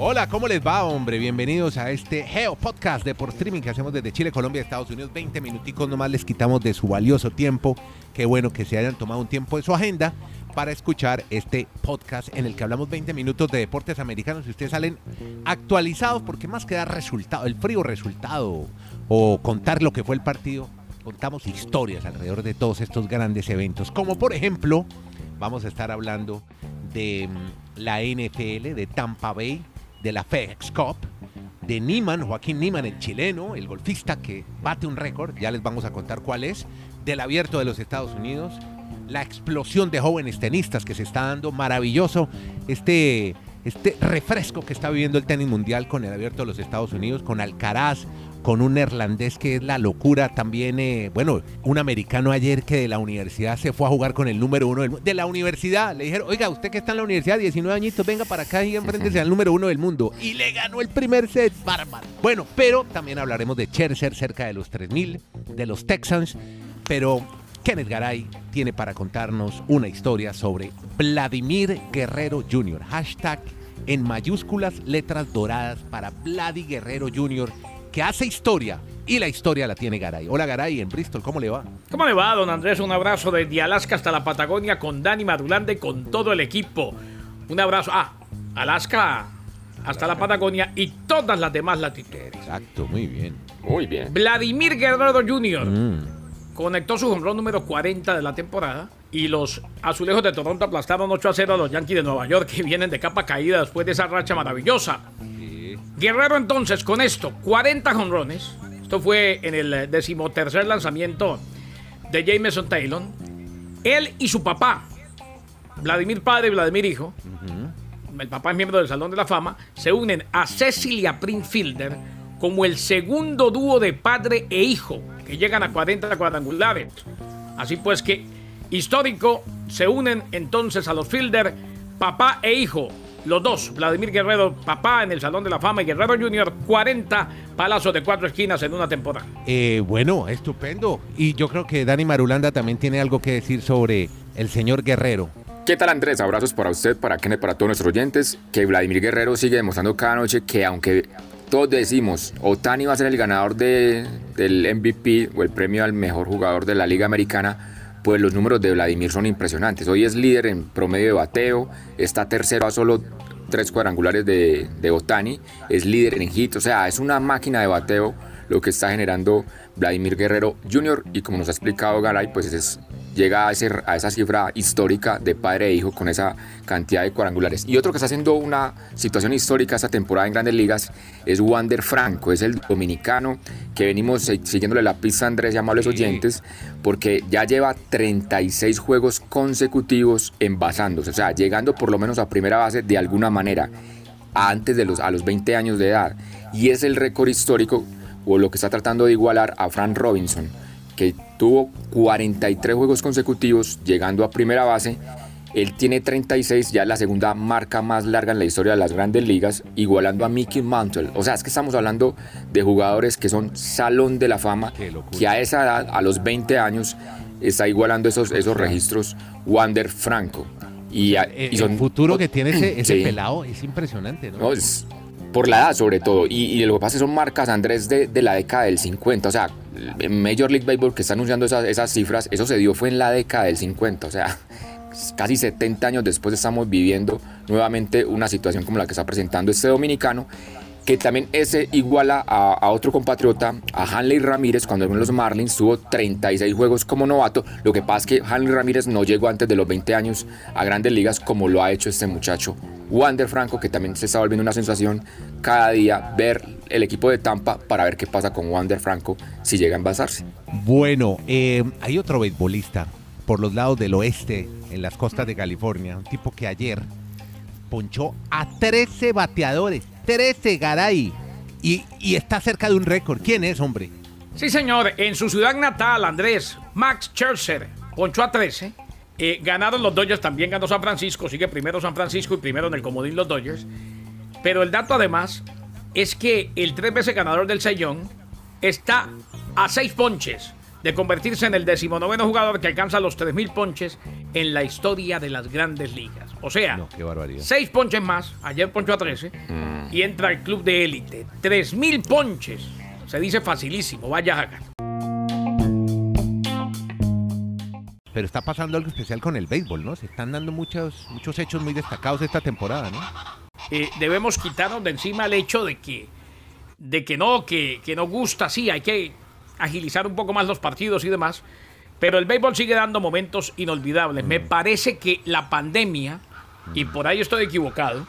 Hola, ¿cómo les va, hombre? Bienvenidos a este Geo Podcast de por streaming que hacemos desde Chile, Colombia, Estados Unidos. 20 minuticos nomás les quitamos de su valioso tiempo. Qué bueno que se hayan tomado un tiempo de su agenda para escuchar este podcast en el que hablamos 20 minutos de deportes americanos y ustedes salen actualizados porque más que dar resultado, el frío resultado o contar lo que fue el partido, contamos historias alrededor de todos estos grandes eventos, como por ejemplo, vamos a estar hablando de mm, la NFL, de Tampa Bay, de la FedEx Cup, de Niman, Joaquín Niman, el chileno, el golfista que bate un récord, ya les vamos a contar cuál es, del abierto de los Estados Unidos, la explosión de jóvenes tenistas que se está dando, maravilloso este, este refresco que está viviendo el tenis mundial con el abierto de los Estados Unidos, con Alcaraz, con un neerlandés que es la locura. También, eh, bueno, un americano ayer que de la universidad se fue a jugar con el número uno del mundo. De la universidad, le dijeron, oiga, usted que está en la universidad, 19 añitos, venga para acá y enfréntese al número uno del mundo. Y le ganó el primer set, bárbaro. Bueno, pero también hablaremos de Scherzer cerca de los 3000, de los Texans, pero Kenneth Garay tiene para contarnos una historia sobre Vladimir Guerrero Jr. Hashtag en mayúsculas, letras doradas para Vladi Guerrero Jr que hace historia y la historia la tiene Garay. Hola Garay, en Bristol, ¿cómo le va? ¿Cómo le va, don Andrés? Un abrazo desde Alaska hasta la Patagonia con Dani Madulande con todo el equipo. Un abrazo. Ah, Alaska hasta la Patagonia y todas las demás latitudes. Exacto, muy bien. Muy bien. Vladimir Guerrero Jr. Mm. Conectó su jonrón número 40 de la temporada y los azulejos de Toronto aplastaron 8 a 0 a los Yankees de Nueva York que vienen de capa caída después de esa racha maravillosa. Guerrero entonces con esto, 40 jonrones. Esto fue en el decimotercer lanzamiento de Jameson Taylor. Él y su papá, Vladimir padre y Vladimir hijo, el papá es miembro del Salón de la Fama, se unen a Cecilia Prinfielder como el segundo dúo de padre e hijo que llegan a 40 cuadrangulares. Así pues que histórico se unen entonces a los Fielder, papá e hijo, los dos, Vladimir Guerrero, papá en el Salón de la Fama y Guerrero Junior, 40 palazos de cuatro esquinas en una temporada. Eh, bueno, estupendo. Y yo creo que Dani Marulanda también tiene algo que decir sobre el señor Guerrero. ¿Qué tal Andrés? Abrazos para usted, para Kenneth, para todos nuestros oyentes. Que Vladimir Guerrero sigue demostrando cada noche que aunque todos decimos Otani va a ser el ganador de, del MVP o el premio al mejor jugador de la Liga Americana, pues los números de Vladimir son impresionantes. Hoy es líder en promedio de bateo, está tercero a solo tres cuadrangulares de, de Otani, es líder en hit, o sea, es una máquina de bateo lo que está generando Vladimir Guerrero Jr. y como nos ha explicado Garay, pues es llega a, a esa cifra histórica de padre e hijo con esa cantidad de cuadrangulares. Y otro que está haciendo una situación histórica esta temporada en Grandes Ligas es Wander Franco, es el dominicano que venimos siguiéndole la pista a Andrés y amables oyentes, porque ya lleva 36 juegos consecutivos envasándose, o sea, llegando por lo menos a primera base de alguna manera, antes de los, a los 20 años de edad. Y es el récord histórico o lo que está tratando de igualar a Frank Robinson que tuvo 43 juegos consecutivos llegando a primera base. Él tiene 36, ya la segunda marca más larga en la historia de las grandes ligas, igualando a Mickey Mantle. O sea, es que estamos hablando de jugadores que son salón de la fama, que a esa edad, a los 20 años, está igualando esos, esos registros Wander Franco. Y, el futuro que tiene ese, pelado es impresionante, ¿no? Por la edad sobre todo. Y, lo que pasa es que son marcas, Andrés, de, de la década del 50. O sea, Major League Baseball que está anunciando esas, esas cifras, eso se dio fue en la década del 50, o sea, casi 70 años después estamos viviendo nuevamente una situación como la que está presentando este dominicano, que también ese iguala a, otro compatriota, a Hanley Ramírez, cuando en los Marlins tuvo 36 juegos como novato. Lo que pasa es que Hanley Ramírez no llegó antes de los 20 años a grandes ligas como lo ha hecho este muchacho. Wander Franco, que también se está volviendo una sensación cada día ver el equipo de Tampa para ver qué pasa con Wander Franco si llega a envasarse. Bueno, eh, hay otro beisbolista por los lados del oeste, en las costas de California, un tipo que ayer ponchó a 13 bateadores 13, Garay. Y, y está cerca de un récord. ¿Quién es, hombre? Sí, señor. En su ciudad natal, Andrés, Max Scherzer ponchó a 13. Eh, ganaron los Dodgers, también ganó San Francisco. Sigue primero San Francisco y primero en el comodín los Dodgers. Pero el dato además es que el tres veces ganador del Sellón está a seis ponches de convertirse en el decimonoveno jugador que alcanza los 3.000 ponches en la historia de las grandes ligas. O sea, No. 6 ponches más. Ayer ponchó a 13. Y entra al club de élite. 3.000 ponches. Se dice facilísimo. Vaya haga. Pero está pasando algo especial con el béisbol, ¿no? Se están dando muchos, muchos hechos muy destacados esta temporada, ¿no? Eh, debemos quitarnos de encima el hecho de que, de que no, que, que nos gusta, sí, hay que agilizar un poco más los partidos y demás. Pero el béisbol sigue dando momentos inolvidables. Me parece que la pandemia, y por ahí estoy equivocado,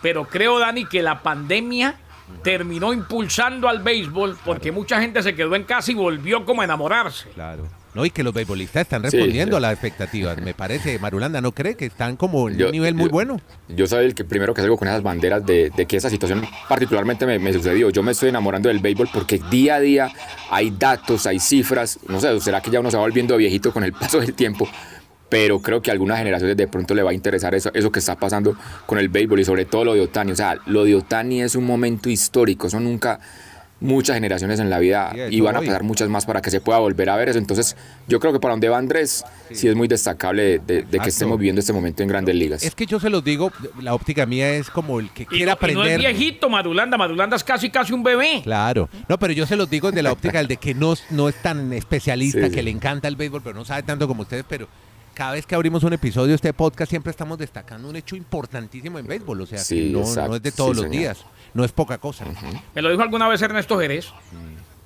pero creo, Dani, que la pandemia terminó impulsando al béisbol porque mucha gente se quedó en casa y volvió como a enamorarse. Claro. No, y que los beisbolistas están Sí, respondiendo sí. a las expectativas. Me parece, Marulanda, ¿no cree que están como en Yo- un nivel muy yo- bueno? Yo soy el que primero que salgo con esas banderas de, de que esa situación particularmente me, me sucedió. Yo me estoy enamorando del béisbol porque día a día hay datos, hay cifras. No sé, será que ya uno se va volviendo viejito con el paso del tiempo. Pero creo que a algunas generaciones de pronto le va a interesar eso, eso que está pasando con el béisbol y sobre todo lo de Otani. O sea, lo de Otani es un momento histórico. Eso nunca, muchas generaciones en la vida y van a pasar muchas más para que se pueda volver a ver eso. Entonces, yo creo que para donde va Andrés, sí, es muy destacable de, de- de que estemos viviendo este momento en grandes ligas. Es que yo se los digo, la óptica mía es como el que Y quiere no, y no aprender. es viejito, Madulanda. Madulanda es casi, casi un bebé. Claro. No, pero yo se los digo de la óptica del de que no, no es tan especialista, Sí, que sí. le encanta el béisbol, pero no sabe tanto como ustedes, pero cada vez que abrimos un episodio de este podcast siempre estamos destacando un hecho importantísimo en béisbol, o sea, que Sí, no, no es de todos Sí, los señor. días, no es poca cosa. Me lo dijo alguna vez Ernesto Jerez.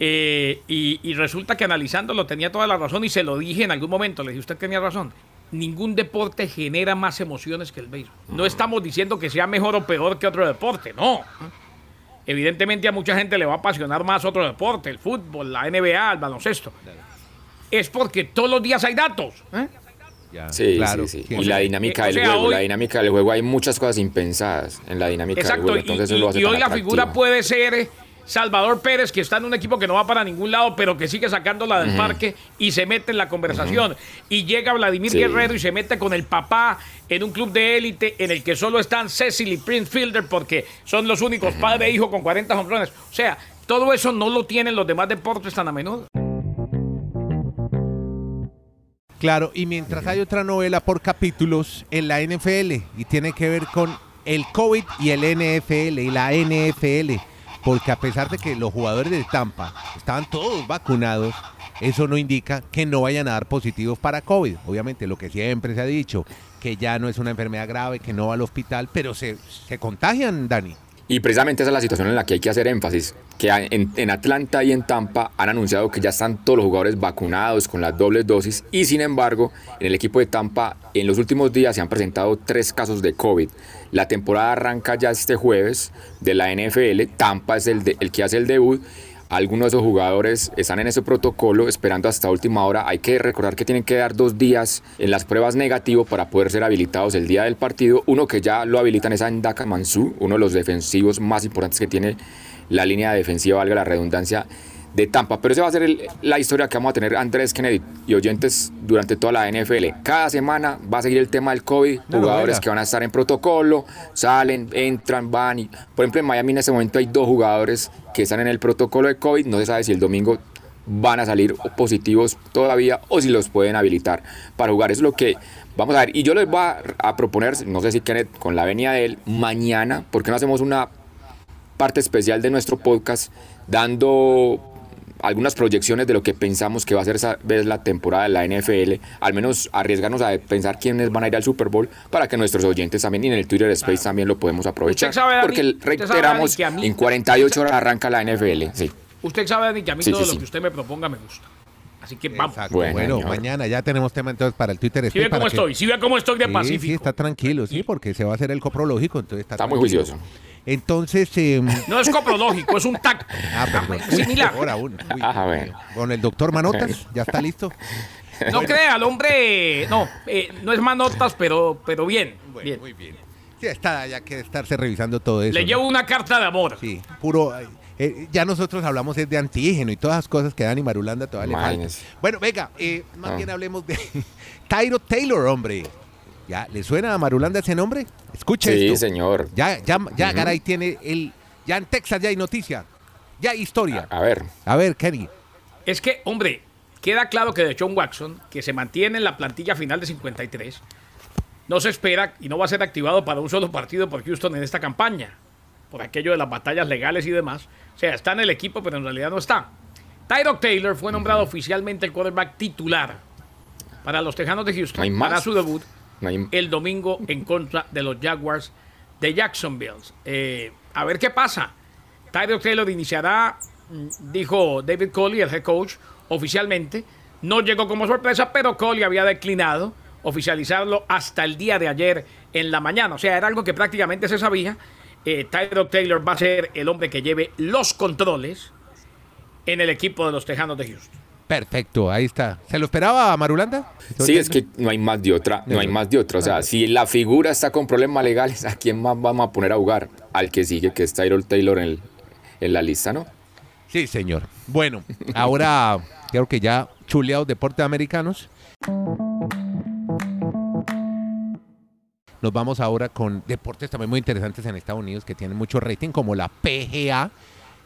eh, y, y resulta que analizándolo tenía toda la razón y se lo dije en algún momento. Le dije, usted tenía razón. Ningún deporte genera más emociones que el béisbol. No estamos diciendo que sea mejor o peor que otro deporte, no. Evidentemente a mucha gente le va a apasionar más otro deporte, el fútbol, la NBA, el baloncesto. Es porque todos los días hay datos. ¿eh? Ya, Sí, claro. sí, sí. Sí, Y la dinámica o del sea, juego, hoy- la dinámica del juego, hay muchas cosas impensadas en la dinámica del juego. y, Entonces eso y- lo hace y hoy la atractivo. figura puede ser eh, Salvador Pérez, que está en un equipo que no va para ningún lado, pero que sigue sacándola del parque y se mete en la conversación. Y llega Vladimir Sí. Guerrero y se mete con el papá en un club de élite en el que solo están Cecil y Prince Fielder porque son los únicos padre e hijo con 40 hombrones. O sea, todo eso no lo tienen los demás deportes tan a menudo. Claro, y mientras hay otra novela por capítulos en la NFL y tiene que ver con el COVID y el NFL y la NFL, porque a pesar de que los jugadores de Tampa estaban todos vacunados, eso no indica que no vayan a dar positivos para COVID. Obviamente, lo que siempre se ha dicho, que ya no es una enfermedad grave, que no va al hospital, pero se, se contagian, Dani. Y precisamente esa es la situación en la que hay que hacer énfasis, que en, Atlanta y en Tampa han anunciado que ya están todos los jugadores vacunados con las dobles dosis y sin embargo en el equipo de Tampa en los últimos días se han presentado tres casos de COVID. La temporada arranca ya este jueves de la NFL, Tampa es el, el que hace el debut. Algunos de esos jugadores están en ese protocolo esperando hasta última hora. Hay que recordar que tienen que dar dos días en las pruebas negativo para poder ser habilitados el día del partido. Uno que ya lo habilitan es a Ndaka Mansú, uno de los defensivos más importantes que tiene la línea defensiva, valga la redundancia, de Tampa. Pero esa va a ser el- la historia que vamos a tener Andrés Kennedy y oyentes durante toda la NFL. Cada semana va a seguir el tema del COVID, jugadores que van a estar en protocolo, salen, entran, van. Y, por ejemplo, en Miami en este momento hay dos jugadores que están en el protocolo de COVID. No se sabe si el domingo van a salir positivos todavía o si los pueden habilitar para jugar. Eso es lo que vamos a ver. Y yo les voy a, a proponer, no sé si Kenneth, con la venida de él, mañana, ¿por qué no hacemos una parte especial de nuestro podcast dando algunas proyecciones de lo que pensamos que va a ser esa vez la temporada de la NFL, al menos arriesgarnos a pensar quiénes van a ir al Super Bowl para que nuestros oyentes también y en el Twitter Space también lo podemos aprovechar. Usted sabe, Dani, porque usted sabe, reiteramos, Dani, que a mí- en 48 horas arranca la NFL. Sí. Usted sabe, Dani, que a mí Sí, todo sí, lo sí. que usted me proponga me gusta. Así que vamos. Exacto. Bueno, Bueno, mañana ya tenemos tema entonces para el Twitter. Si Space ve para cómo que- estoy, si ve cómo estoy de Sí, pacífico. sí, está tranquilo, sí, porque se va a hacer el coprológico, entonces está Está muy juicioso. Entonces, em, No es coprológico, es un tacto. ah, perdón. Uy, Similar. ahora uno. Uy, bueno. mío. Con el doctor Manotas, ya está listo. No crea, el hombre. No, eh, no es manotas, pero, pero bien. bien. muy bien. Sí, está, ya que estarse revisando todo eso. Le ¿no? llevo una carta de amor. Sí, puro. eh, eh, ya nosotros hablamos es de antígeno y todas esas cosas que Dani Marulanda todavía le falta. Bueno, venga, eh, más Ah. bien hablemos de Tyro Taylor, hombre. ¿Ya le suena a Marulanda ese nombre? Escuche Sí, esto. señor. Ya, ya, ya. Garay tiene el. Ya en Texas ya hay noticia. Ya hay historia. A ver, A ver, Kenny. Es que, hombre, queda claro que de John Watson, que se mantiene en la plantilla final de 53, no se espera y no va a ser activado para un solo partido por Houston en esta campaña, por aquello de las batallas legales y demás. O sea, está en el equipo, pero en realidad no está. Tyrod Taylor fue nombrado oficialmente el quarterback titular para los Tejanos de Houston para su debut el domingo en contra de los Jaguars de Jacksonville. Eh, a ver qué pasa. Tyrod Taylor iniciará, mm, dijo David Coley, el head coach, oficialmente. No llegó como sorpresa, pero Coley había declinado oficializarlo hasta el día de ayer en la mañana. O sea, era algo que prácticamente se sabía. Eh, Taylor va a ser el hombre que lleve los controles en el equipo de los Tejanos de Houston. Perfecto, ahí está. ¿Se lo esperaba Marulanda? Sí, es que no hay más de otra, no hay más de otra. O sea, si la figura está con problemas legales, ¿a quién más vamos a poner a jugar? Al que sigue, que es Tyrod Taylor en, en la lista, ¿no? Sí, señor. Bueno, ahora creo que ya chuleados deportes americanos. Nos vamos ahora con deportes también muy interesantes en Estados Unidos que tienen mucho rating, como la PGA,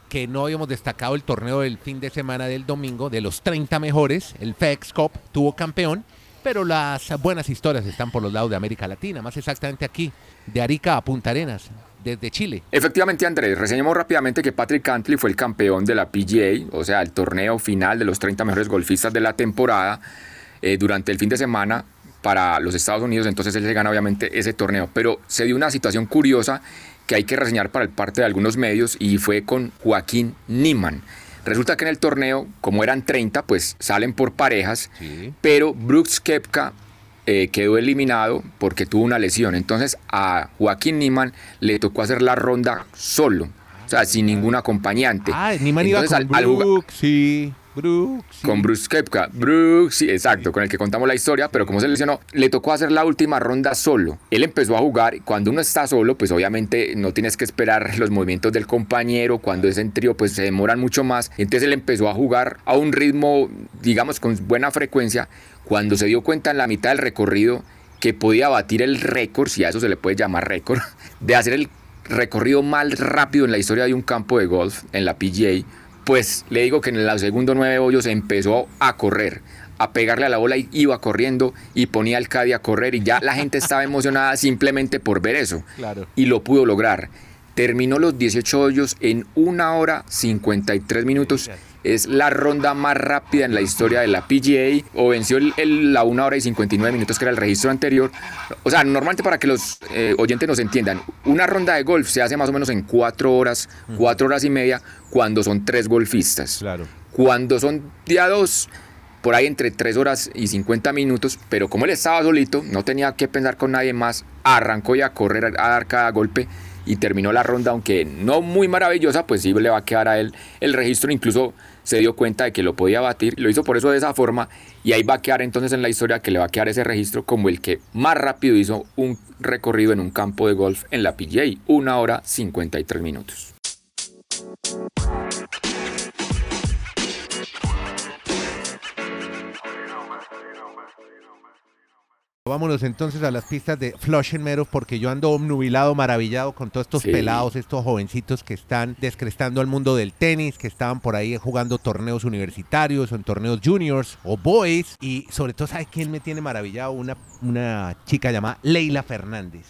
que no habíamos destacado el torneo del fin de semana del domingo, de los 30 mejores, el FedEx Cup tuvo campeón, pero las buenas historias están por los lados de América Latina, más exactamente aquí, de Arica a Punta Arenas, desde Chile. Efectivamente, Andrés, reseñemos rápidamente que Patrick Cantley fue el campeón de la PGA, o sea, el torneo final de los 30 mejores golfistas de la temporada. Eh, durante el fin de semana para los Estados Unidos, entonces él se gana obviamente ese torneo. Pero se dio una situación curiosa que hay que reseñar para el parte de algunos medios y fue con Joaquín Niman. Resulta que en el torneo, como eran 30, pues salen por parejas, pero Brooks Kepka eh, quedó eliminado porque tuvo una lesión. Entonces a Joaquín Niman le tocó hacer la ronda solo, o sea, sin ningún acompañante. Ah, Niman iba con Brooks, sí. Brooks. Con Bruce Kepka. Brooks, sí, exacto, con el que contamos la historia, pero como se lesionó, le tocó hacer la última ronda solo. Él empezó a jugar y cuando uno está solo, pues obviamente no tienes que esperar los movimientos del compañero. Cuando es en trío, pues se demoran mucho más. Entonces él empezó a jugar a un ritmo, digamos, con buena frecuencia. Cuando se dio cuenta en la mitad del recorrido que podía batir el récord, si a eso se le puede llamar récord, de hacer el recorrido más rápido en la historia de un campo de golf en la PGA pues le digo que en el segundo nueve hoyos empezó a correr, a pegarle a la bola y iba corriendo y ponía al Caddy a correr y ya la gente estaba emocionada simplemente por ver eso. Claro. Y lo pudo lograr. Terminó los 18 hoyos en una hora 53 minutos es la ronda más rápida en la historia de la PGA o venció el, la 1 hora y 59 minutos que era el registro anterior. O sea, normalmente para que los eh, oyentes nos entiendan, una ronda de golf se hace más o menos en 4 horas, 4 horas y media cuando son 3 golfistas. Claro. Cuando son día 2 por ahí entre 3 horas y 50 minutos, pero como él estaba solito, no tenía que pensar con nadie más, arrancó ya a correr, a dar cada golpe y terminó la ronda, aunque no muy maravillosa, pues sí le va a quedar a él el registro, incluso se dio cuenta de que lo podía batir, lo hizo por eso de esa forma y ahí va a quedar entonces en la historia que le va a quedar ese registro como el que más rápido hizo un recorrido en un campo de golf en la PGA, una hora 53 minutos. Vámonos entonces a las pistas de Flushing Meadows porque yo ando obnubilado, maravillado con todos estos pelados, estos jovencitos que están descrestando al mundo del tenis, que estaban por ahí jugando torneos universitarios o en torneos juniors o boys. Y sobre todo, ¿sabe quién me tiene maravillado? Una, una chica llamada Leila Fernández.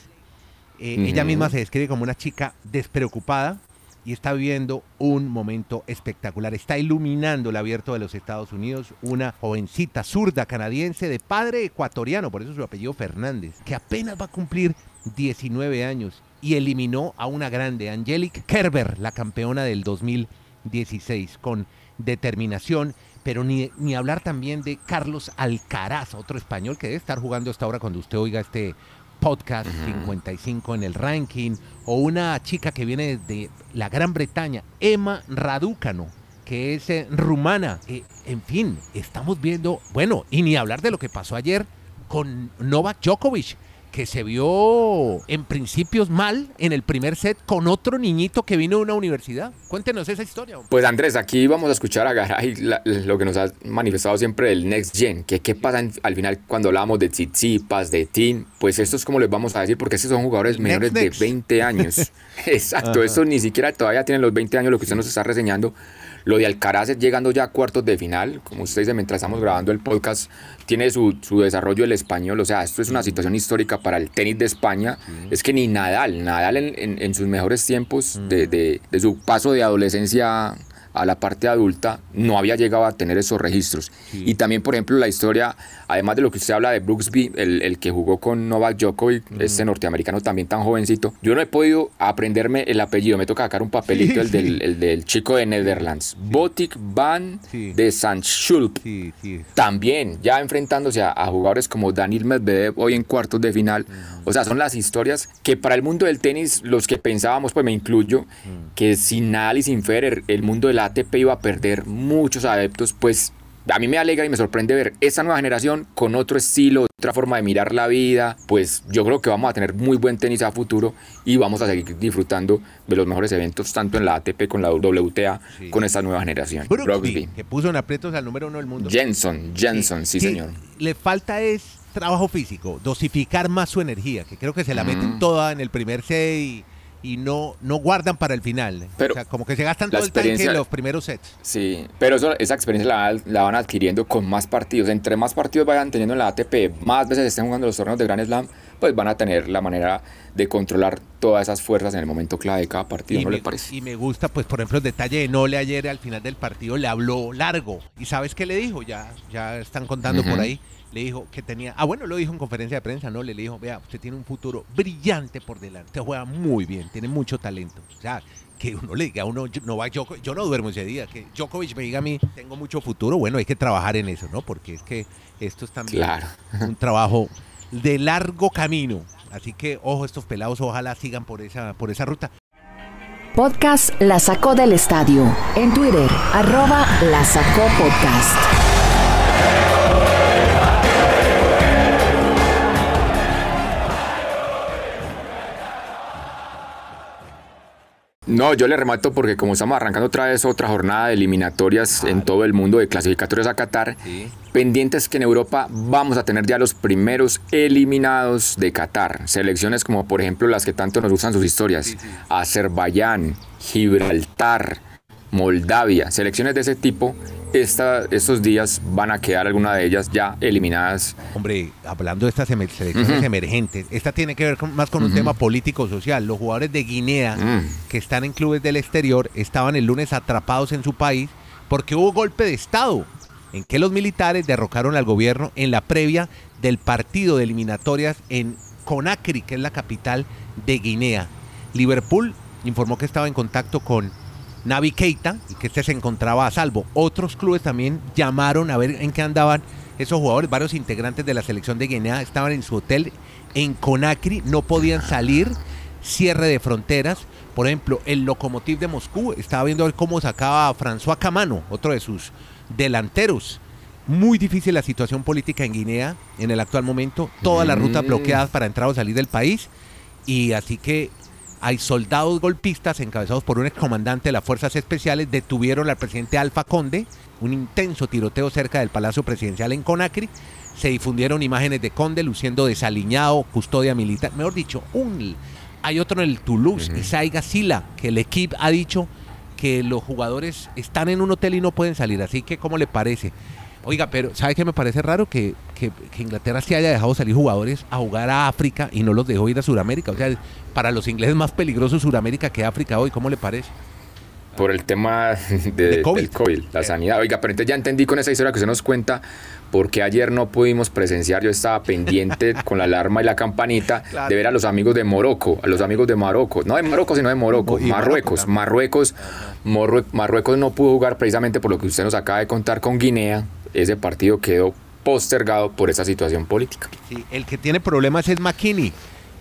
Eh, ella misma se describe como una chica despreocupada, y está viviendo un momento espectacular. Está iluminando el abierto de los Estados Unidos una jovencita zurda canadiense de padre ecuatoriano, por eso su apellido Fernández, que apenas va a cumplir 19 años y eliminó a una grande, Angelique Kerber, la campeona del 2016, con determinación. Pero ni, ni hablar también de Carlos Alcaraz, otro español que debe estar jugando hasta ahora cuando usted oiga este podcast 55 en el ranking, o una chica que viene de la Gran Bretaña, Emma Raducano, que es eh, rumana. Eh, en fin, estamos viendo, bueno, y ni hablar de lo que pasó ayer con Novak Djokovic, que se vio en principios mal en el primer set con otro niñito que vino de una universidad. Cuéntenos esa historia. Pues Andrés, aquí vamos a escuchar a Garay lo que nos ha manifestado siempre el Next Gen, que qué pasa al final cuando hablamos de Tsitsipas, de Team, pues esto es como les vamos a decir, porque estos son jugadores menores de 20 años. Exacto, estos ni siquiera todavía tienen los 20 años, lo que usted nos está reseñando. Lo de Alcaraz llegando ya a cuartos de final, como usted dice, mientras estamos grabando el podcast, tiene su, su desarrollo el español. O sea, esto es una situación histórica para el tenis de España. Es que ni Nadal, Nadal en, en, sus mejores tiempos de, de, de su paso de adolescencia a la parte adulta no había llegado a tener esos registros. Y también, por ejemplo, la historia, además de lo que usted habla de Brooksby, el, el que jugó con Novak Djokovic, este norteamericano también tan jovencito, yo no he podido aprenderme el apellido, me toca sacar un papelito, el, del, el, del, chico de Netherlands, Botic Van de Sanschulp. También, ya enfrentándose a, a, jugadores como Daniel Medvedev hoy en cuartos de final. O sea, son las historias que para el mundo del tenis, los que pensábamos, pues me incluyo, que sin Nadal y sin Federer, el mundo del ATP iba a perder muchos adeptos, pues a mí me alegra y me sorprende ver esta nueva generación con otro estilo, otra forma de mirar la vida. Pues yo creo que vamos a tener muy buen tenis a futuro y vamos a seguir disfrutando de los mejores eventos, tanto en la ATP con la WTA, sí. con esta nueva generación. Brooksby, Brooksby. que puso en aprietos al número uno del mundo. Jenson, Jenson, sí, sí señor. Le falta es trabajo físico, dosificar más su energía, que creo que se la meten toda en el primer set y y no, no guardan para el final. Pero o sea, como que se gastan todo el tanque en los primeros sets. Sí, pero eso, esa experiencia la, la, van adquiriendo con más partidos. Entre más partidos vayan teniendo en la ATP, más veces estén jugando los torneos de Grand Slam, pues van a tener la manera de controlar todas esas fuerzas en el momento clave de cada partido, y ¿no me, le parece? Y me gusta, pues, por ejemplo, el detalle de Nole ayer al final del partido le habló largo. ¿Y sabes qué le dijo? Ya, ya están contando uh -huh. por ahí le dijo que tenía, ah bueno, lo dijo en conferencia de prensa, ¿no? Le dijo, vea, usted tiene un futuro brillante por delante, usted juega muy bien, tiene mucho talento. O sea, que uno le diga a uno, no va Djokovic, yo no duermo ese día, que Djokovic me diga a mí, tengo mucho futuro, bueno, hay que trabajar en eso, ¿no? Porque es que esto es también claro. un trabajo de largo camino. Así que, ojo, estos pelados ojalá sigan por esa, por esa ruta. Podcast La Sacó del Estadio. En Twitter, arroba La Sacó Podcast. No, yo le remato porque como estamos arrancando otra vez otra jornada de eliminatorias claro. en todo el mundo de clasificatorias a Qatar, sí. pendientes que en Europa vamos a tener ya los primeros eliminados de Qatar. Selecciones como por ejemplo las que tanto nos gustan sus historias, sí, sí. Azerbaiyán, Gibraltar, Moldavia, selecciones de ese tipo esta, estos días van a quedar algunas de ellas ya eliminadas. Hombre, hablando de estas selecciones uh -huh. emergentes, esta tiene que ver con, más con un uh -huh. tema político-social. Los jugadores de Guinea uh -huh. que están en clubes del exterior estaban el lunes atrapados en su país porque hubo golpe de Estado en que los militares derrocaron al gobierno en la previa del partido de eliminatorias en Conakry, que es la capital de Guinea. Liverpool informó que estaba en contacto con Navi Keita y que este se encontraba a salvo. Otros clubes también llamaron a ver en qué andaban esos jugadores. Varios integrantes de la selección de Guinea estaban en su hotel en Conakry, no podían salir. Cierre de fronteras. Por ejemplo, el Lokomotiv de Moscú estaba viendo cómo sacaba a François Camano, otro de sus delanteros. Muy difícil la situación política en Guinea en el actual momento. Todas las rutas bloqueadas para entrar o salir del país. Y así que hay soldados golpistas encabezados por un excomandante de las Fuerzas Especiales detuvieron al presidente Alfa Conde, un intenso tiroteo cerca del Palacio Presidencial en Conakry. Se difundieron imágenes de Conde luciendo desaliñado, custodia militar, mejor dicho, un hay otro en el Toulouse, uh -huh. Isaiga Sila, que el equipo ha dicho que los jugadores están en un hotel y no pueden salir, así que ¿cómo le parece? Oiga, pero ¿sabe qué me parece raro? Que, que, que, Inglaterra sí haya dejado salir jugadores a jugar a África y no los dejó ir a Sudamérica. O sea, para los ingleses más peligroso Sudamérica que África hoy. ¿Cómo le parece? Por el tema de, de COVID. del COVID, la sanidad. Oiga, pero entonces ya entendí con esa historia que usted nos cuenta porque ayer no pudimos presenciar, yo estaba pendiente con la alarma y la campanita claro. de ver a los amigos de Morocco, a los amigos de Marruecos, no de Marruecos, sino de Morocco, Marruecos, Marruecos, Marruecos, Marruecos no pudo jugar precisamente por lo que usted nos acaba de contar con Guinea, ese partido quedó postergado por esa situación política. El que tiene problemas es McKinney,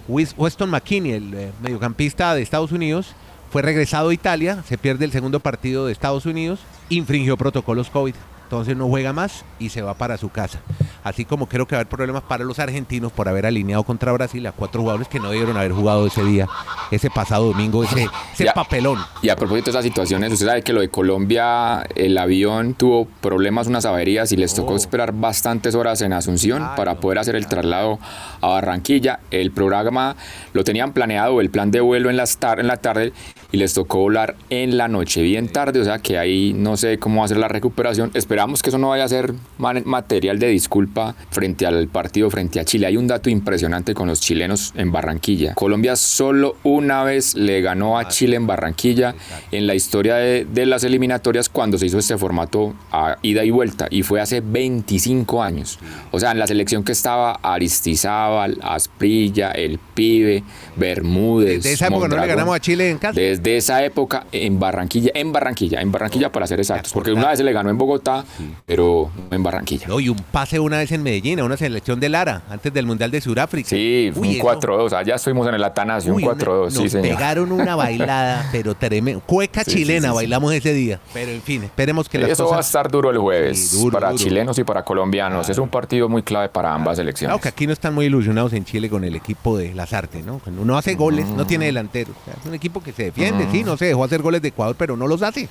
Weston McKinney, el eh, mediocampista de Estados Unidos, fue regresado a Italia, se pierde el segundo partido de Estados Unidos, infringió protocolos COVID entonces no juega más y se va para su casa. Así como creo que va a haber problemas para los argentinos por haber alineado contra Brasil a cuatro jugadores que no debieron haber jugado ese día, ese pasado domingo, ese, ese y a, papelón. Y a propósito de esas situaciones, usted sabe que lo de Colombia, el avión tuvo problemas, unas averías y les tocó oh. esperar bastantes horas en Asunción claro, para poder hacer el traslado a Barranquilla. El programa lo tenían planeado, el plan de vuelo en, las tar en la tarde, y les tocó volar en la noche bien tarde, o sea que ahí no sé cómo va a ser la recuperación. Esperamos que eso no vaya a ser material de disculpa frente al partido frente a Chile. Hay un dato impresionante con los chilenos en Barranquilla. Colombia solo una vez le ganó a Chile en Barranquilla en la historia de, de las eliminatorias cuando se hizo este formato a ida y vuelta y fue hace 25 años. O sea, en la selección que estaba Aristizábal, Asprilla, El Pibe, Bermúdez. Desde esa época no le ganamos a Chile en casa. Desde esa época en Barranquilla, en Barranquilla, en Barranquilla para ser exactos, porque una vez se le ganó en Bogotá, pero en Barranquilla. No, y un pase una vez en Medellín, a una selección de Lara, antes del Mundial de Sudáfrica. Sí, un 4-2, allá estuvimos en el Atanasio, un 4-2, sí, señor. pegaron una bailada, pero tremendo. Cueca chilena bailamos ese día, pero en fin, esperemos que las Eso va a estar duro el jueves, para chilenos y para colombianos. Es un partido muy clave para ambas elecciones. Claro que aquí no están muy ilusionados en Chile con el equipo de las artes, ¿no? Cuando uno hace goles, no tiene delantero. es un equipo que se defiende, sí, no se dejó hacer goles de Ecuador, pero no los hace.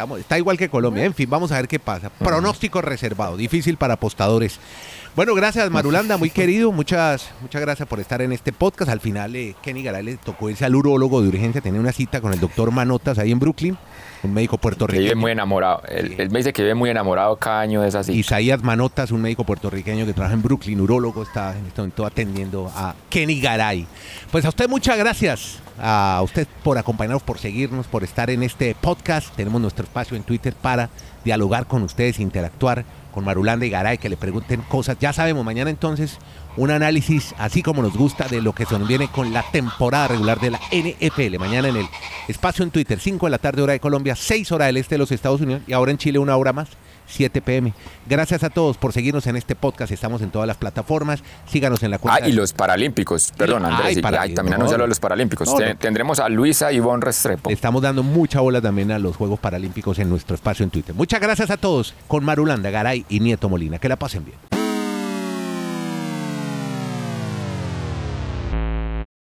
Estamos, está igual que Colombia. En fin, vamos a ver qué pasa. Pronóstico reservado, difícil para apostadores. Bueno, gracias Marulanda, muy querido. Muchas, muchas gracias por estar en este podcast. Al final, eh, Kenny Garay le tocó irse al urólogo de urgencia, tenía una cita con el doctor Manotas ahí en Brooklyn un médico puertorriqueño. Vive muy enamorado. Él, me dice que vive muy enamorado cada año esa cita. Isaías Manotas, un médico puertorriqueño que trabaja en Brooklyn, urólogo, está en este momento atendiendo a Kenny Garay. Pues a usted muchas gracias. A usted por acompañarnos, por seguirnos, por estar en este podcast. Tenemos nuestro espacio en Twitter para dialogar con ustedes, interactuar con Marulanda y Garay, que le pregunten cosas. Ya sabemos, mañana entonces un análisis así como nos gusta de lo que se nos viene con la temporada regular de la NFL. Mañana en el espacio en Twitter, 5 de la tarde hora de Colombia, 6 hora del este de los Estados Unidos y ahora en Chile una hora más. 7 pm. Gracias a todos por seguirnos en este podcast. Estamos en todas las plataformas. Síganos en la cuenta. Ah, y los Paralímpicos. Perdón, Andrés. y, también anunciaron los Paralímpicos. Tendremos a Luisa Ivonne Restrepo. estamos dando mucha bola también a los Juegos Paralímpicos en nuestro espacio en Twitter. Muchas gracias a todos con Marulanda, Garay y Nieto Molina. Que la pasen bien.